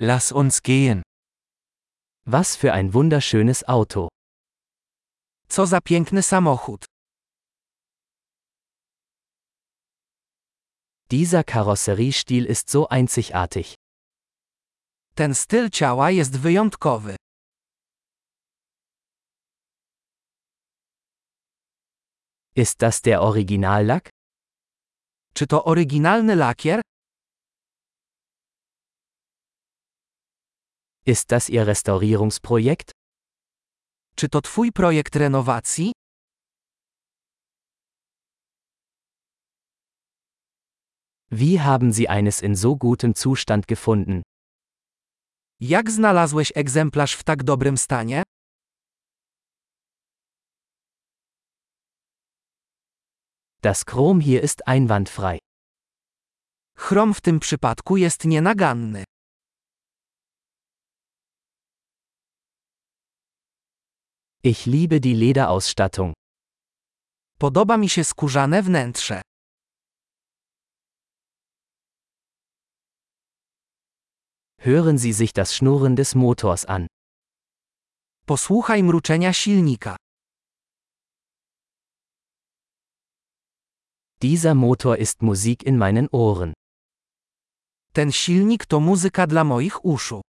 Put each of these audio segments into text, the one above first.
Lass uns gehen. Was für ein wunderschönes Auto. Co za piękny samochód. Dieser Karosseriestil ist so einzigartig. Ten styl ciała jest wyjątkowy. Ist das der Originallack? Czy to oryginalny lakier? Ist das Ihr Restaurierungsprojekt? Czy to twój projekt renowacji? Wie haben Sie eines in so gutem Zustand gefunden? Jak znalazłeś egzemplarz w tak dobrym stanie? Das Chrom hier ist einwandfrei. Chrom w tym przypadku jest nienaganny. Ich liebe die Lederausstattung. Podoba mi się skórzane wnętrze. Hören Sie sich das Schnurren des Motors an. Posłuchaj mruczenia silnika. Dieser Motor ist Musik in meinen Ohren. Ten silnik to muzyka dla moich uszu.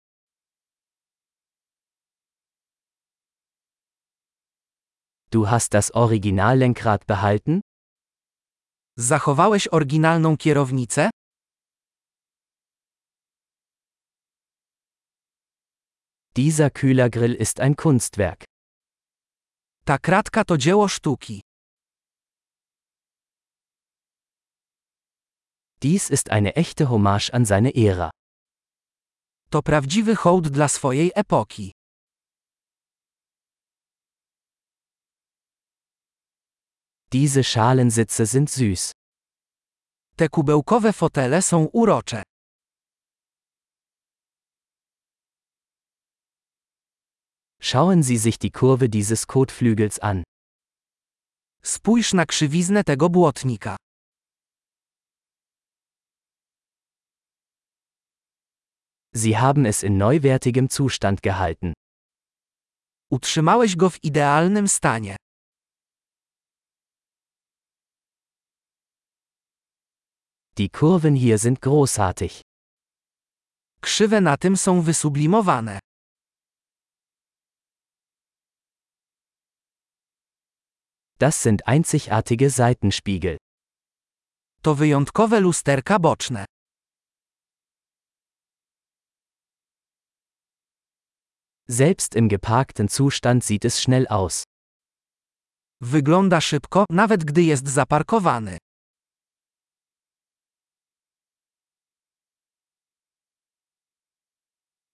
Du hast das Originallenkrad behalten? Zachowałeś oryginalną kierownicę? Dieser Kühlergrill ist ein Kunstwerk. Ta kratka to dzieło sztuki. Dies ist eine echte Hommage an seine Ära. To prawdziwy hołd dla swojej epoki. Diese Schalensitze sind süß. Te kubełkowe fotele są urocze. Schauen Sie sich die Kurve dieses Kotflügels an. Spójrz na krzywiznę tego błotnika. Sie haben es in neuwertigem Zustand gehalten. Utrzymałeś go w idealnym stanie. Die Kurven hier sind großartig. Krzywe na tym są wysublimowane. Das sind einzigartige Seitenspiegel. To wyjątkowe lusterka boczne. Selbst im geparkten Zustand sieht es schnell aus. Wygląda szybko, nawet gdy jest zaparkowany.